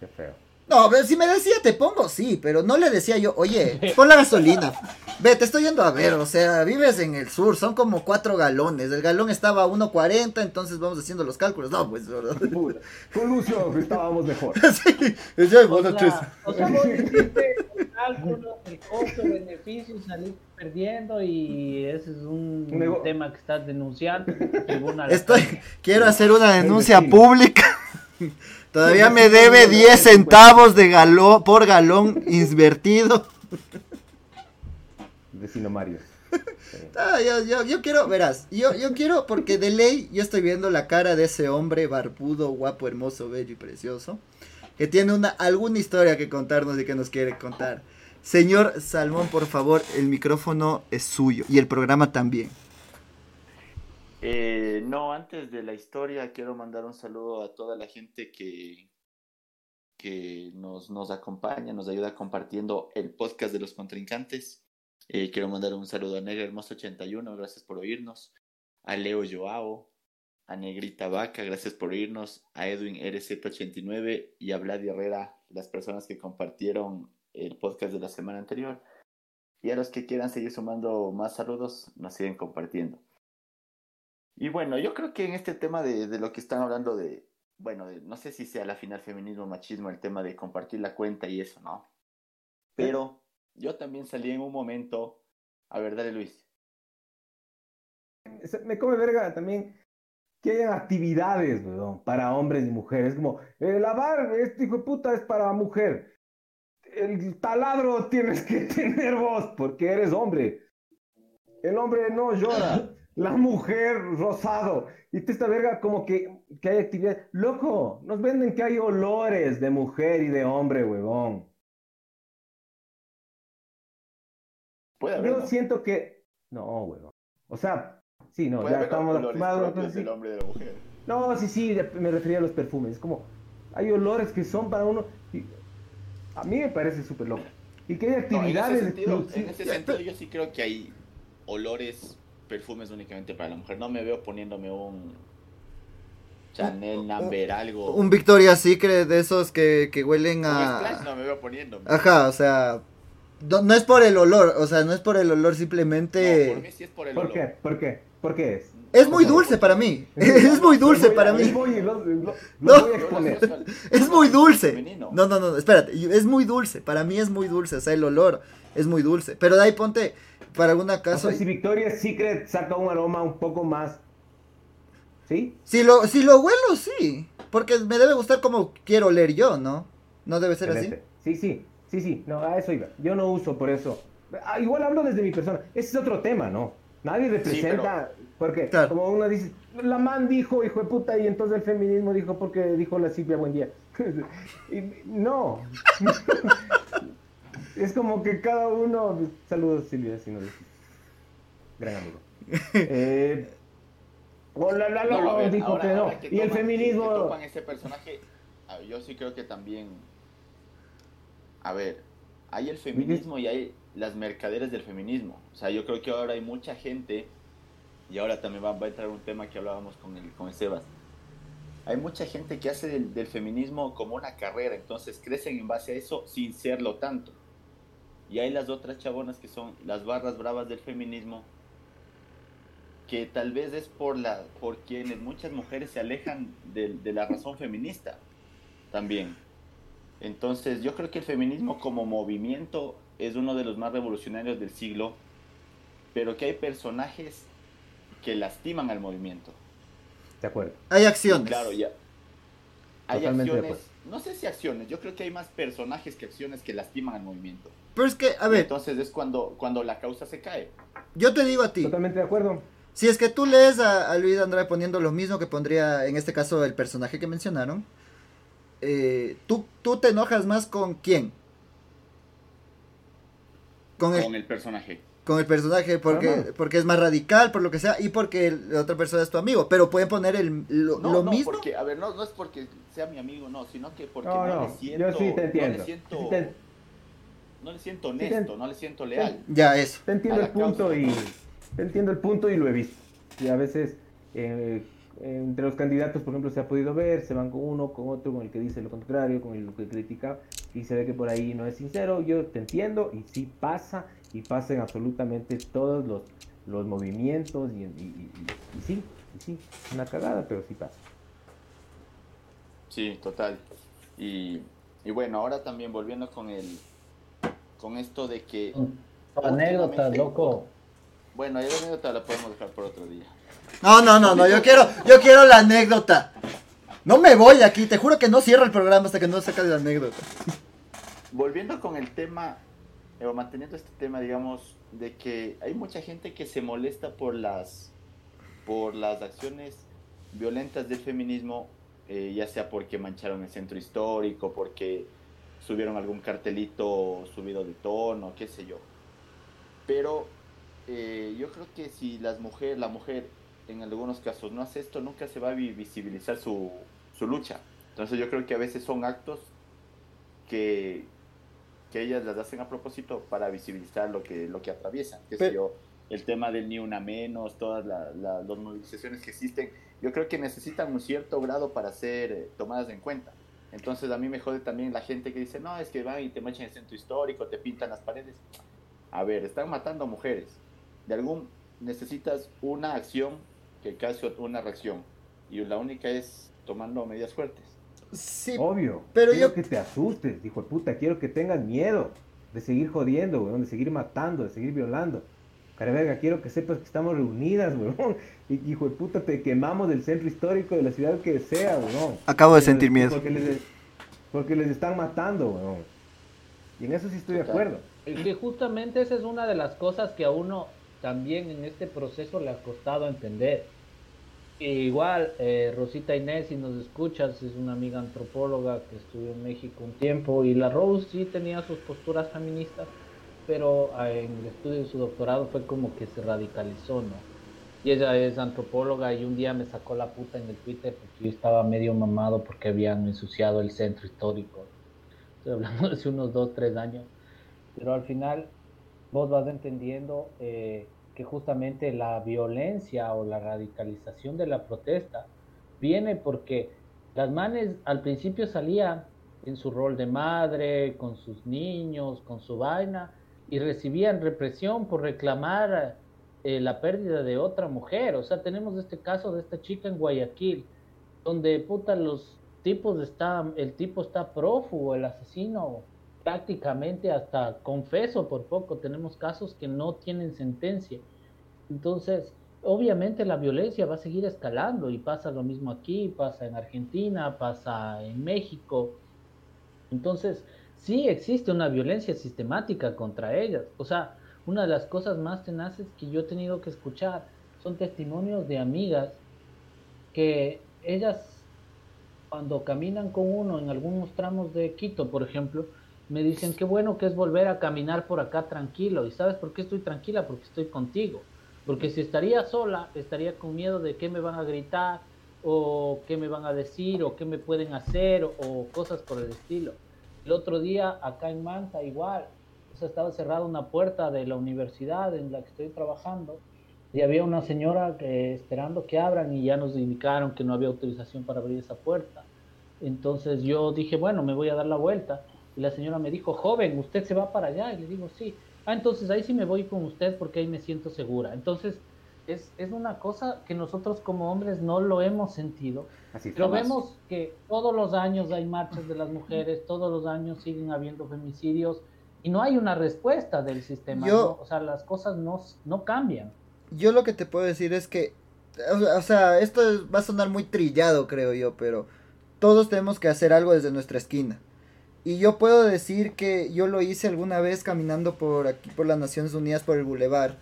Qué feo. No, pero si me decía te pongo, sí, pero no le decía yo, oye, pon la gasolina. Ve, te estoy yendo a ver, o sea, vives en el sur, son como cuatro galones. El galón estaba a 1.40, entonces vamos haciendo los cálculos. No, pues, ¿verdad? Con Lucio estábamos mejor. sí, yo, o, sea, o sea, vos hiciste cálculos, el costo-beneficio, salir perdiendo y ese es un tema que estás denunciando. Estoy, quiero hacer una denuncia pública. Todavía me debe 10 centavos de galón por galón invertido. vecino Mario. Ah, yo, yo, yo quiero, verás, yo, yo quiero, porque de ley yo estoy viendo la cara de ese hombre barbudo, guapo, hermoso, bello y precioso, que tiene una, alguna historia que contarnos y que nos quiere contar. Señor Salmón, por favor, el micrófono es suyo y el programa también. Eh, no, antes de la historia quiero mandar un saludo a toda la gente que, que nos, nos acompaña, nos ayuda compartiendo el podcast de los contrincantes. Eh, quiero mandar un saludo a Negra Hermoso 81, gracias por oírnos. A Leo Joao, a Negrita Vaca, gracias por oírnos. A Edwin RZ89 y a Vlad Herrera, las personas que compartieron el podcast de la semana anterior. Y a los que quieran seguir sumando más saludos, nos siguen compartiendo. Y bueno, yo creo que en este tema de, de lo que están hablando de, bueno, de, no sé si sea la final feminismo machismo, el tema de compartir la cuenta y eso, ¿no? Pero yo también salí en un momento, a ver, dale Luis. Me come verga también que hayan actividades, weón, para hombres y mujeres. Como, eh, lavar, este hijo de puta es para mujer. El taladro tienes que tener vos porque eres hombre. El hombre no llora. La mujer rosado. Y esta verga como que, que hay actividad. Loco, nos venden que hay olores de mujer y de hombre, huevón. Puede haber, Yo ¿no? siento que. No, huevón. O sea, sí, no, ya estamos olores acostumbrados. propios entonces sí. del hombre y de la mujer. No, sí, sí, me refería a los perfumes. Es como, hay olores que son para uno. y a mí me parece súper loco. Y que hay No, en actividades. ese sentido, en ese sentido yo sí creo que hay olores, perfumes únicamente para la mujer. No me veo poniéndome un Chanel, Number, algo. Un Victoria's Secret de esos que, que huelen Splash a... no me veo poniéndome. Ajá, o sea, no, no es por el olor, o sea, no es por el olor, No, por simplemente... mí sí es por el ¿Por olor. qué? ¿Por qué? ¿Por qué es? Es muy dulce para mí, es muy dulce para mí. No. Es muy dulce. No, no, no, espérate. Es muy dulce. Para mí es muy dulce. O sea, el olor es muy dulce. Pero de ahí ponte, para algún O caso. sea, si Victoria's Secret saca un aroma un poco más. ¿Sí? Si lo, si lo huelo, sí. Porque me debe gustar como quiero oler yo, ¿no? No debe ser así. Sí, sí, sí, sí, no, a eso iba. Yo no uso por eso. Ah, igual hablo desde mi persona. Ese es otro tema, ¿no? Nadie representa, porque Claro. como uno dice, la man dijo, hijo de puta, y entonces el feminismo dijo porque dijo la Silvia Buen Día. Y no. es como que cada uno. Saludos, Silvia, si no. Gran amigo. Eh, hola, la, la, No, no, a ver, dijo ahora- que no. ahora que y el feminismo. que topan ese personaje, yo sí creo que también. A ver, hay el feminismo y hay las mercaderes del feminismo. O sea, yo creo que ahora hay mucha gente, y ahora también va, va a entrar un tema que hablábamos con el, con el Sebas. Hay mucha gente que hace del, del feminismo como una carrera, entonces crecen en base a eso sin serlo tanto. Y hay las otras chabonas que son las barras bravas del feminismo, que tal vez es por la por quienes muchas mujeres se alejan de, de la razón feminista también. Entonces yo creo que el feminismo como movimiento es uno de los más revolucionarios del siglo, pero que hay personajes que lastiman al movimiento. De acuerdo. Hay Y acciones. claro, ya. Hay Totalmente acciones, no sé si acciones, yo creo que hay más personajes que acciones que lastiman al movimiento. Pero es que, a Y ver, entonces es cuando, cuando la causa se cae. yo te digo a ti. Totalmente de acuerdo. Si es que tú lees a, a Luis Andrade poniendo lo mismo que pondría en este caso el personaje que mencionaron, eh, ¿tú, tú te enojas más con quién? Con el, Con el personaje. con el personaje porque, Ajá. porque es más radical, por lo que sea, y porque la otra persona es tu amigo. Pero pueden poner el, lo, No, lo no, mismo. porque, a ver, no, no es porque sea mi amigo, no, sino que porque No, no, no, le siento, yo sí te entiendo. no le siento, Sí te, no le siento honesto, no le siento leal. Ya, eso. te entiendo el punto y te entiendo el punto y lo he visto. Y a veces eh, entre los candidatos, por ejemplo, se ha podido ver, se van con uno, con otro, con el que dice lo contrario, con el que critica y se ve que por ahí no es sincero. Yo te entiendo y sí pasa y pasa en absolutamente todos los, los movimientos y, y- y- y- y sí, y sí, es una cagada, pero sí pasa. Sí, total. Y, y bueno, ahora también volviendo con el, con esto de que, Anécdotas, Últimamente- loco. bueno, ya la anécdota la podemos dejar por otro día. No, no, no, no, yo quiero, yo quiero la anécdota. No me voy aquí, te juro que no cierro el programa hasta que no saca la anécdota. Volviendo con el tema manteniendo este tema, digamos, de que hay mucha gente que se molesta por las, por las acciones violentas del feminismo, eh, ya sea porque mancharon el centro histórico, porque subieron algún cartelito subido de tono, qué sé yo. Pero eh, yo creo que si las mujeres, la mujer en algunos casos no hace esto, nunca se va a visibilizar su, su lucha. Entonces yo creo que a veces son actos que, que ellas las hacen a propósito para visibilizar lo que, lo que atraviesan. Qué sé yo, el tema del ni una menos, todas las movilizaciones que existen, yo creo que necesitan un cierto grado para ser eh, tomadas en cuenta. Entonces a mí me jode también la gente que dice, no, es que van y te machan el centro histórico, te pintan las paredes. A ver, están matando mujeres. De algún necesitas una acción que cause una reacción. Y la única es tomando medidas fuertes. Sí. Obvio. Pero quiero yo... que te asustes, hijo de puta. Quiero que tengas miedo de seguir jodiendo, weón, de seguir matando, de seguir violando. Cara verga, quiero que sepas que estamos reunidas, weón. Y, hijo de puta, te quemamos del centro histórico de la ciudad que sea, weón. Acabo de sentir miedo. Porque les, porque les están matando, weón. Y en eso sí estoy de acuerdo. Que justamente esa es una de las cosas que a uno también en este proceso le ha costado entender igual, eh, Rosita Inés, si nos escuchas, es una amiga antropóloga que estudió en México un tiempo y la Rose sí tenía sus posturas feministas, pero ah, en el estudio de su doctorado fue como que se radicalizó, ¿no? Y ella es antropóloga y un día me sacó la puta en el Twitter porque yo estaba medio mamado porque habían ensuciado el centro histórico. Estoy hablando de hace unos dos, tres años. Pero al final vos vas entendiendo eh, que justamente la violencia o la radicalización de la protesta viene porque las manes al principio salían en su rol de madre, con sus niños, con su vaina, y recibían represión por reclamar eh, la pérdida de otra mujer. O sea, tenemos este caso de esta chica en Guayaquil, donde puta los tipos están, el tipo está prófugo, el asesino prácticamente hasta confeso por poco. Tenemos casos que no tienen sentencia. Entonces, obviamente la violencia va a seguir escalando y pasa lo mismo aquí, pasa en Argentina, pasa en México. Entonces, sí existe una violencia sistemática contra ellas. O sea, una de las cosas más tenaces que yo he tenido que escuchar son testimonios de amigas que ellas cuando caminan con uno en algunos tramos de Quito, por ejemplo, me dicen qué bueno que es volver a caminar por acá tranquilo. ¿Y sabes por qué estoy tranquila? Porque estoy contigo. Porque si estaría sola, estaría con miedo de qué me van a gritar, o qué me van a decir, o qué me pueden hacer, o, cosas por el estilo. El otro día, acá en Manta, igual, estaba cerrada una puerta de la universidad en la que estoy trabajando, y había una señora que, esperando que abran y ya nos indicaron que no había autorización para abrir esa puerta. Entonces yo dije, bueno, me voy a dar la vuelta y la señora me dijo, joven, ¿usted se va para allá? Y le digo, sí. Ah, entonces ahí sí me voy con usted porque ahí me siento segura. Entonces es, es una cosa que nosotros como hombres no lo hemos sentido. Así pero vemos que todos los años hay marchas de las mujeres, todos los años siguen habiendo femicidios y no hay una respuesta del sistema. O sea, las cosas no, no cambian. Yo lo que te puedo decir es que, o sea, esto va a sonar muy trillado, creo yo, pero todos tenemos que hacer algo desde nuestra esquina. Y yo puedo decir que yo lo hice alguna vez caminando por aquí, por las Naciones Unidas, por el Boulevard.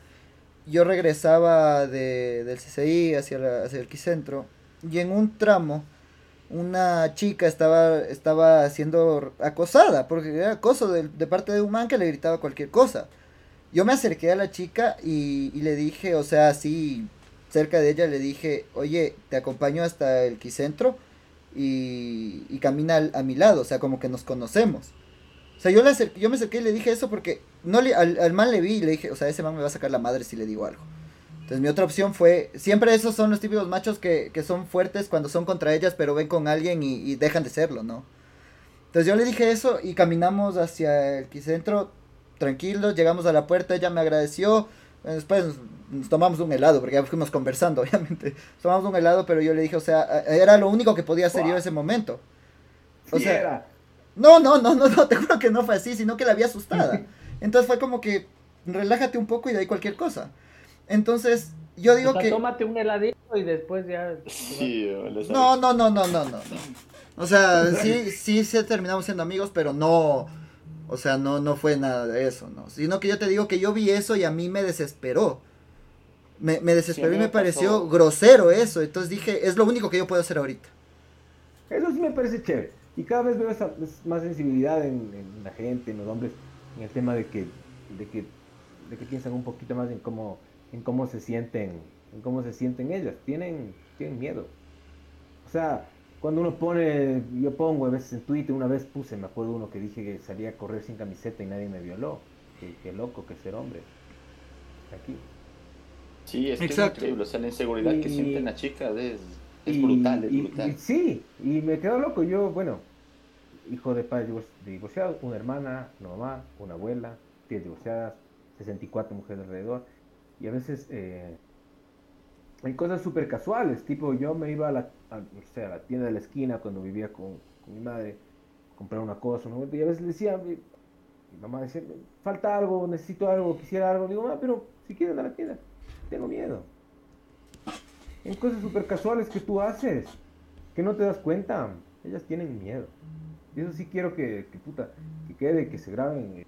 Yo regresaba de, del CCI hacia, hacia el Quicentro y en un tramo una chica estaba, estaba siendo acosada, porque era acoso de, de, parte de un man que le gritaba cualquier cosa. Yo me acerqué a la chica y, y le dije, o sea, así cerca de ella le dije, oye, te acompaño hasta el Quicentro y, camina a mi lado, o sea, como que nos conocemos. O sea, yo, le yo me acerqué y le dije eso porque no le, al, al, man le vi y le dije, o sea, ese man me va a sacar la madre si le digo algo. Entonces mi otra opción fue, siempre esos son los típicos machos que, que son fuertes cuando son contra ellas, pero ven con alguien y, y, dejan de serlo, ¿no? Entonces yo le dije eso y caminamos hacia el centro tranquilos, llegamos a la puerta, ella me agradeció, Después nos tomamos un helado, porque ya fuimos conversando, obviamente. tomamos un helado, pero yo le dije, o sea, era lo único que podía hacer yo en ese momento. O sea, no, no, no, no, no, te juro que no fue así, sino que la había asustada. Entonces fue como que, relájate un poco y de ahí cualquier cosa. Entonces, yo digo que... Tómate un heladito y después ya... no, no, no, no, no, no. O sea, sí, sí, sí terminamos siendo amigos, pero no O sea, no, no fue nada de eso, ¿no? Sino que yo te digo que yo vi eso y a mí me desesperó. Me, me desesperó y me, pareció grosero eso. Entonces dije, es lo único que yo puedo hacer ahorita. Eso sí me parece chévere. Y cada vez veo esa, más sensibilidad en, la gente, en los hombres, en el tema de que, de que, de que piensan un poquito más en cómo, en cómo se sienten, en cómo se sienten ellas. Tienen, tienen miedo. O sea, cuando uno pone, yo pongo a veces en Twitter, una vez puse, me acuerdo uno que dije que salía a correr sin camiseta y nadie me violó. Qué, loco que ser hombre. Aquí. Sí, es, que es increíble, o sea, la inseguridad que sienten las chicas es, es brutal, es brutal. sí, y me quedo loco, yo, bueno, hijo de padres divorciados, una hermana, una mamá, una abuela, 10 divorciadas, 64 mujeres alrededor, y a veces eh, hay cosas súper casuales, tipo yo me iba a la, a, la tienda de la esquina cuando vivía con, mi madre, a comprar una cosa, y a veces decía, mi, mamá decía, falta algo, necesito algo, quisiera algo, digo, ah, pero si quieres a la tienda, tengo miedo. Hay cosas súper casuales que tú haces, que no te das cuenta, ellas tienen miedo. Y eso sí quiero que, que puta, que quede, que se graben.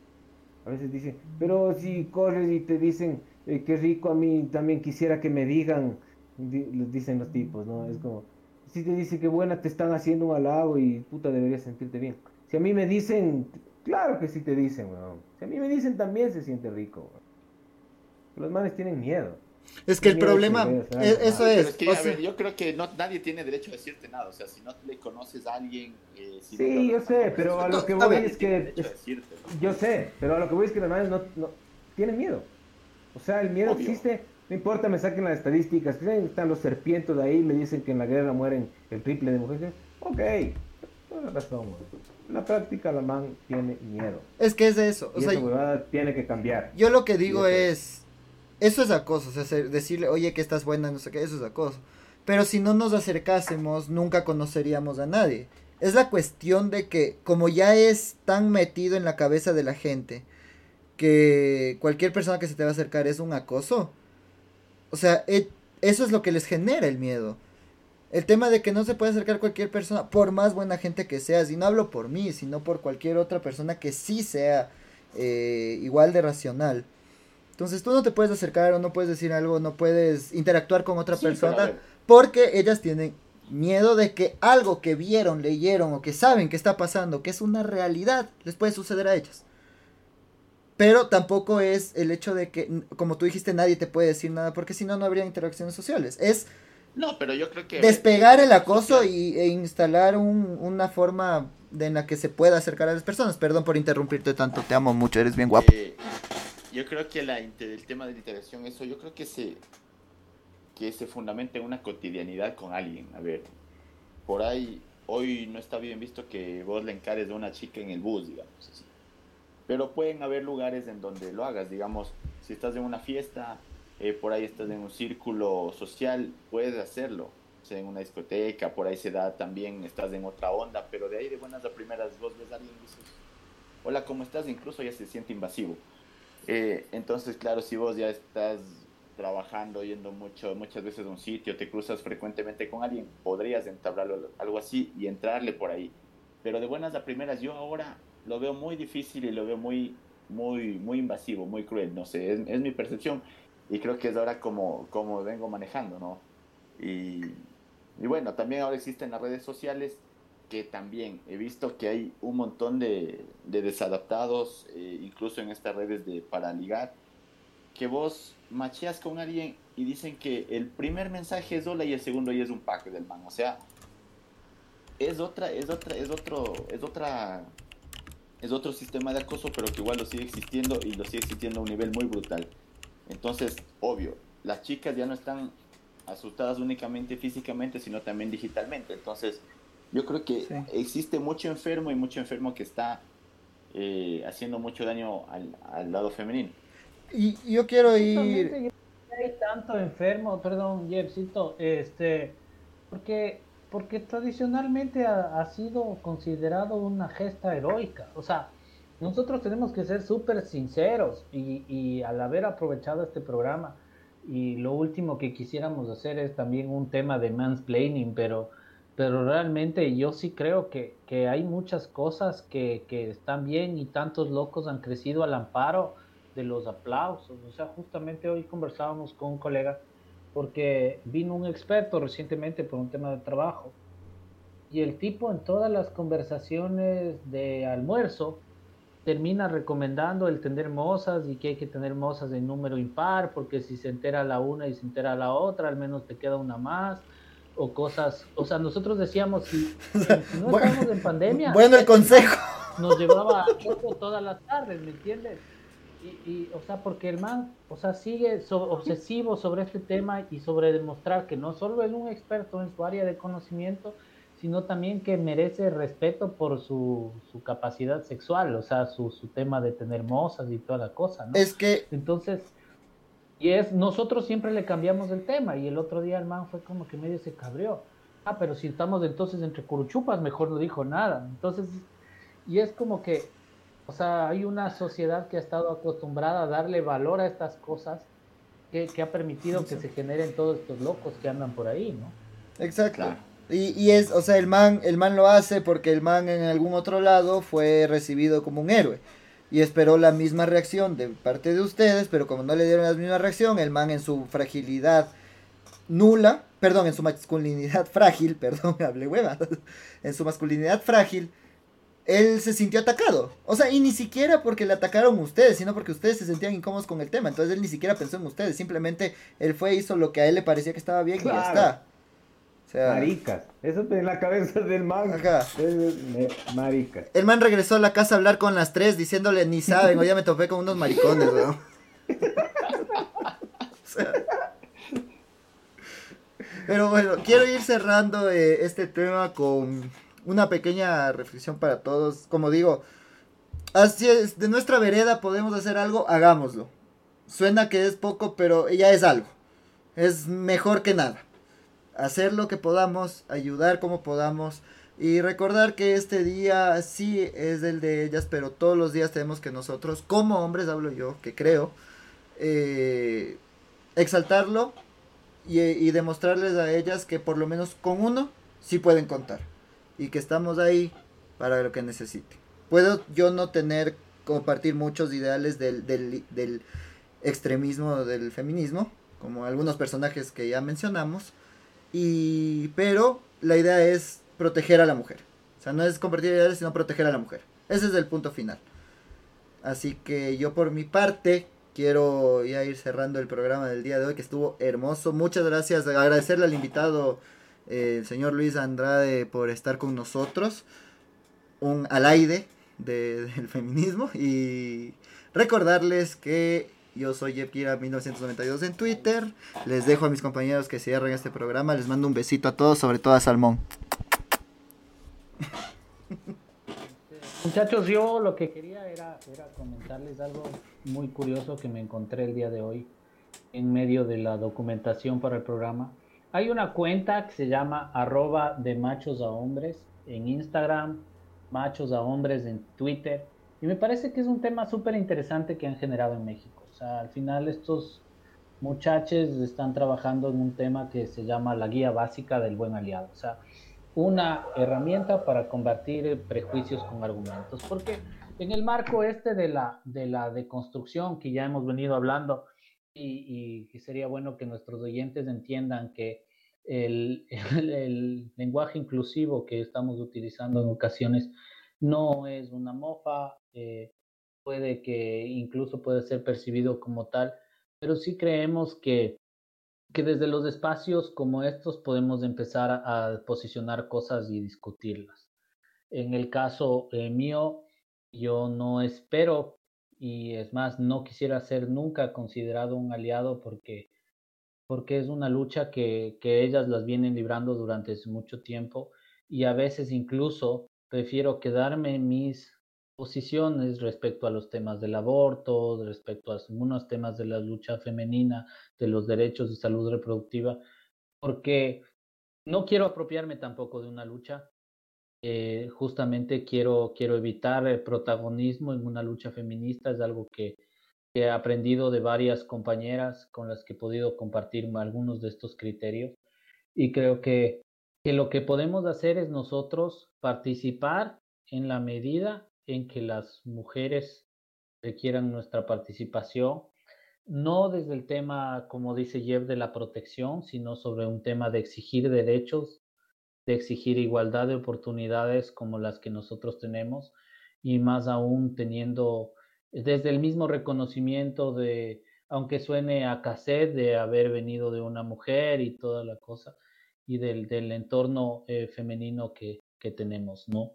A veces dicen, pero si corres y te dicen, eh, qué rico a mí, también quisiera que me digan, les dicen los tipos, ¿no? Es como, si te dicen que buena te están haciendo un halago y puta deberías sentirte bien. Si a mí me dicen, claro que sí te dicen, weón. Si a mí me dicen también se siente rico, Los manes tienen miedo. Es que el problema, e-, eso es. yo creo que no, nadie tiene derecho a decirte nada. O sea, si no le conoces a alguien. Eh, sí, yo sé, pero a lo que voy es que. yo sé, pero a lo que voy es que los manes no, no tienen miedo. O sea, el miedo existe, no importa, me saquen las estadísticas, están los serpientes de ahí, me dicen que en la guerra mueren el triple de mujeres. Ok, toda razón. la práctica la man tiene miedo. Es que es de eso. O sea, tiene que cambiar. Yo lo que digo es, eso es acoso, o sea, decirle, oye, que estás buena, no sé qué, eso es acoso. Pero si no nos acercásemos, nunca conoceríamos a nadie. Es la cuestión de que, como ya es tan metido en la cabeza de la gente, que cualquier persona que se te va a acercar es un acoso. O sea, e, eso es lo que les genera el miedo. El tema de que no se puede acercar cualquier persona, por más buena gente que seas, y no hablo por mí, sino por cualquier otra persona que sí sea eh, igual de racional. Entonces tú no te puedes acercar o no puedes decir algo, no puedes interactuar con otra persona, porque ellas tienen miedo de que algo que vieron, leyeron o que saben que está pasando, que es una realidad, les puede suceder a ellas. Pero tampoco es el hecho de que, como tú dijiste, nadie te puede decir nada, porque si no, no habría interacciones sociales. Es no, pero yo creo que despegar el acoso y, e instalar una forma de, en la que se pueda acercar a las personas. Perdón por interrumpirte tanto, te amo mucho, eres bien guapo. Eh, yo creo que el tema de la interacción, eso yo creo que se, que se fundamenta en una cotidianidad con alguien. A ver, por ahí, hoy no está bien visto que vos le encares a una chica en el bus, digamos así pero pueden haber lugares en donde lo hagas, digamos, si estás en una fiesta, eh, por ahí estás en un círculo social, puedes hacerlo, sea, en una discoteca, por ahí se da también, estás en otra onda, pero de ahí de buenas a primeras vos ves a alguien dices, hola, ¿cómo estás? Incluso ya se siente invasivo. Eh, entonces, claro, si vos ya estás trabajando, yendo mucho, muchas veces a un sitio, te cruzas frecuentemente con alguien, podrías entablar algo así y entrarle por ahí. Pero de buenas a primeras, yo ahora lo veo muy difícil y lo veo muy, muy, muy invasivo, muy cruel, no sé, es, mi percepción y creo que es ahora como, como vengo manejando, ¿no? Y, y, bueno, también ahora existen las redes sociales que también he visto que hay un montón de, de desadaptados, eh, incluso en estas redes de para ligar, que vos macheas con alguien y dicen que el primer mensaje es hola y el segundo ya es un pack del man, o sea, es otra, es otra, es otro, es otra es otro sistema de acoso, pero que igual lo sigue existiendo y lo sigue existiendo a un nivel muy brutal. Entonces, obvio, las chicas ya no están asustadas únicamente físicamente, sino también digitalmente. Entonces, yo creo que existe mucho enfermo y mucho enfermo que está eh, haciendo mucho daño al, lado femenino. Y yo quiero ir... Hay tanto enfermo, perdón, Jeffcito, este, porque porque tradicionalmente ha, sido considerado una gesta heroica. O sea, nosotros tenemos que ser súper sinceros y, y, al haber aprovechado este programa y lo último que quisiéramos hacer es también un tema de mansplaining, pero pero realmente yo sí creo que, que hay muchas cosas que, que, están bien y tantos locos han crecido al amparo de los aplausos. O sea, justamente hoy conversábamos con un colega porque vino un experto recientemente por un tema de trabajo y el tipo en todas las conversaciones de almuerzo termina recomendando el tener mozas y que hay que tener mozas en número impar porque si se entera la una y se entera la otra, al menos te queda una más o cosas, o sea, nosotros decíamos si, no estamos en pandemia. Bueno, el consejo. Nos llevaba a todas las tardes, ¿me entiendes? Y, y, o sea, porque el man, o sea, sigue obsesivo sobre este tema y sobre demostrar que no solo es un experto en su área de conocimiento, sino también que merece respeto por su, su capacidad sexual, o sea, su, su, tema de tener mozas y toda la cosa, ¿no? Es que... Entonces, y es, nosotros siempre le cambiamos el tema y el otro día el man fue como que medio se cabrió. Ah, pero si estamos entonces entre curuchupas, mejor no dijo nada. Entonces, y es como que, o sea, hay una sociedad que ha estado acostumbrada a darle valor a estas cosas que, que ha permitido que se generen todos estos locos que andan por ahí, ¿no? Exacto. Y, y, es, o sea, el man, el man lo hace porque el man en algún otro lado fue recibido como un héroe. Y esperó la misma reacción de parte de ustedes, pero como no le dieron la misma reacción, el man en su fragilidad nula, perdón, en su masculinidad frágil, perdón, me hablé hueva, en su masculinidad frágil, él se sintió atacado. O sea, y ni siquiera porque le atacaron ustedes, sino porque ustedes se sentían incómodos con el tema. Entonces él ni siquiera pensó en ustedes, simplemente él fue, hizo lo que a él le parecía que estaba bien claro. y ya está. O sea, maricas. Eso en la cabeza del man. Ajá. Maricas. El man regresó a la casa a hablar con las tres diciéndole ni saben, o ya me topé con unos maricones, weón. o sea, pero bueno, quiero ir cerrando eh, este tema con una pequeña reflexión para todos. Como digo, así es, de nuestra vereda podemos hacer algo, hagámoslo. Suena que es poco, pero ya es algo. Es mejor que nada hacer lo que podamos, ayudar como podamos y recordar que este día sí es el de ellas, pero todos los días tenemos que nosotros, como hombres hablo yo, que creo, eh, exaltarlo y, y, demostrarles a ellas que por lo menos con uno sí pueden contar y que estamos ahí para lo que necesiten. Puedo yo no tener, compartir muchos ideales del, del, del extremismo del feminismo, como algunos personajes que ya mencionamos, y, pero la idea es proteger a la mujer. O sea, no es compartir ideales, sino proteger a la mujer. Ese es el punto final. Así que yo por mi parte quiero ya ir cerrando el programa del día de hoy, que estuvo hermoso. Muchas gracias. Agradecerle al invitado, eh, el señor Luis Andrade, por estar con nosotros. Un al aire de, del feminismo. Y recordarles que yo soy Jepkira1992 en Twitter. Les dejo a mis compañeros que cierren este programa. Les mando un besito a todos, sobre todo a Salmón. Muchachos, yo lo que quería era, era, comentarles algo muy curioso que me encontré el día de hoy en medio de la documentación para el programa. Hay una cuenta que se llama arroba de machos a hombres en Instagram, machos a hombres en Twitter. Y me parece que es un tema súper interesante que han generado en México. Sea, al final estos muchachos están trabajando en un tema que se llama la guía básica del buen aliado. O sea, una herramienta para combatir prejuicios con argumentos. Porque en el marco este de la, de la deconstrucción que ya hemos venido hablando y, que sería bueno que nuestros oyentes entiendan que el, el, el, lenguaje inclusivo que estamos utilizando en ocasiones no es una mofa, eh, puede que incluso puede ser percibido como tal, pero sí creemos que, que desde los espacios como estos podemos empezar a, posicionar cosas y discutirlas. En el caso eh, mío, yo no espero y es más, no quisiera ser nunca considerado un aliado porque, porque es una lucha que, que ellas las vienen librando durante mucho tiempo y a veces incluso prefiero quedarme en mis posiciones respecto a los temas del aborto, respecto a algunos temas de la lucha femenina, de los derechos de salud reproductiva, porque no quiero apropiarme tampoco de una lucha. Eh, justamente quiero, quiero evitar el protagonismo en una lucha feminista, es algo que, que he aprendido de varias compañeras con las que he podido compartir algunos de estos criterios y creo que que lo que podemos hacer es nosotros participar en la medida en que las mujeres requieran nuestra participación, no desde el tema, como dice Jeff, de la protección, sino sobre un tema de exigir derechos, de exigir igualdad de oportunidades como las que nosotros tenemos y más aún teniendo desde el mismo reconocimiento de, aunque suene a cassette, de haber venido de una mujer y toda la cosa, y del, del entorno eh, femenino que, que, tenemos, ¿no?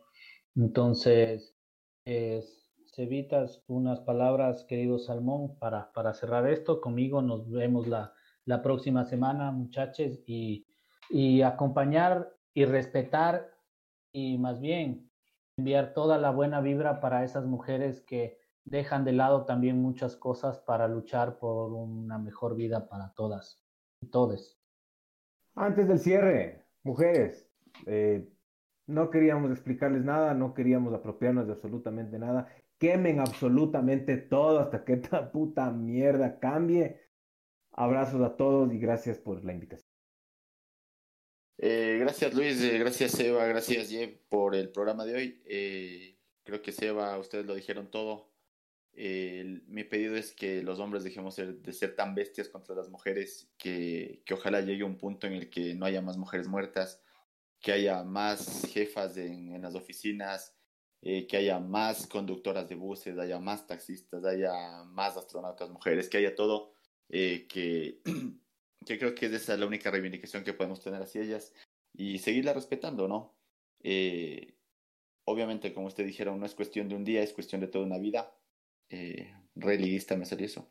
Entonces, es, Cevitas, unas palabras, querido Salmón, para, para cerrar esto. Conmigo nos vemos la, la próxima semana, muchachos, y, y acompañar y respetar y más bien enviar toda la buena vibra para esas mujeres que dejan de lado también muchas cosas para luchar por una mejor vida para todas y todes. Antes del cierre, mujeres, eh, no queríamos explicarles nada, no queríamos apropiarnos de absolutamente nada. Quemen absolutamente todo hasta que esta puta mierda cambie. Abrazos a todos y gracias por la invitación. Eh, gracias Luis, eh, gracias Eva, gracias Jeff por el programa de hoy. Eh, creo que Seba, ustedes lo dijeron todo. mi pedido es que los hombres dejemos de ser tan bestias contra las mujeres, que, que, ojalá llegue un punto en el que no haya más mujeres muertas, que haya más jefas en, en las oficinas, que haya más conductoras de buses, haya más taxistas, haya más astronautas mujeres, que haya todo, que que creo que esa es la única reivindicación que podemos tener hacia ellas y seguirla respetando, ¿no? Eh, obviamente, como usted dijeron, no es cuestión de un día, es cuestión de toda una vida. Eh, me salió eso.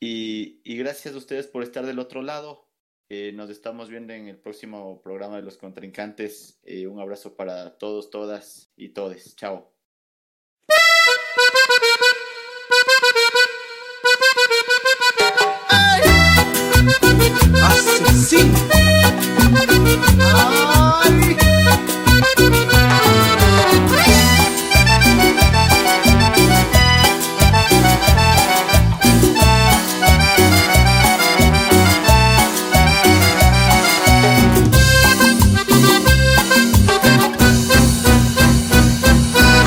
Y, y, gracias a ustedes por estar del otro lado. Eh, nos estamos viendo en el próximo programa de los contrincantes. Eh, un abrazo para todos, todas y todes. Chao. asesino. Ay.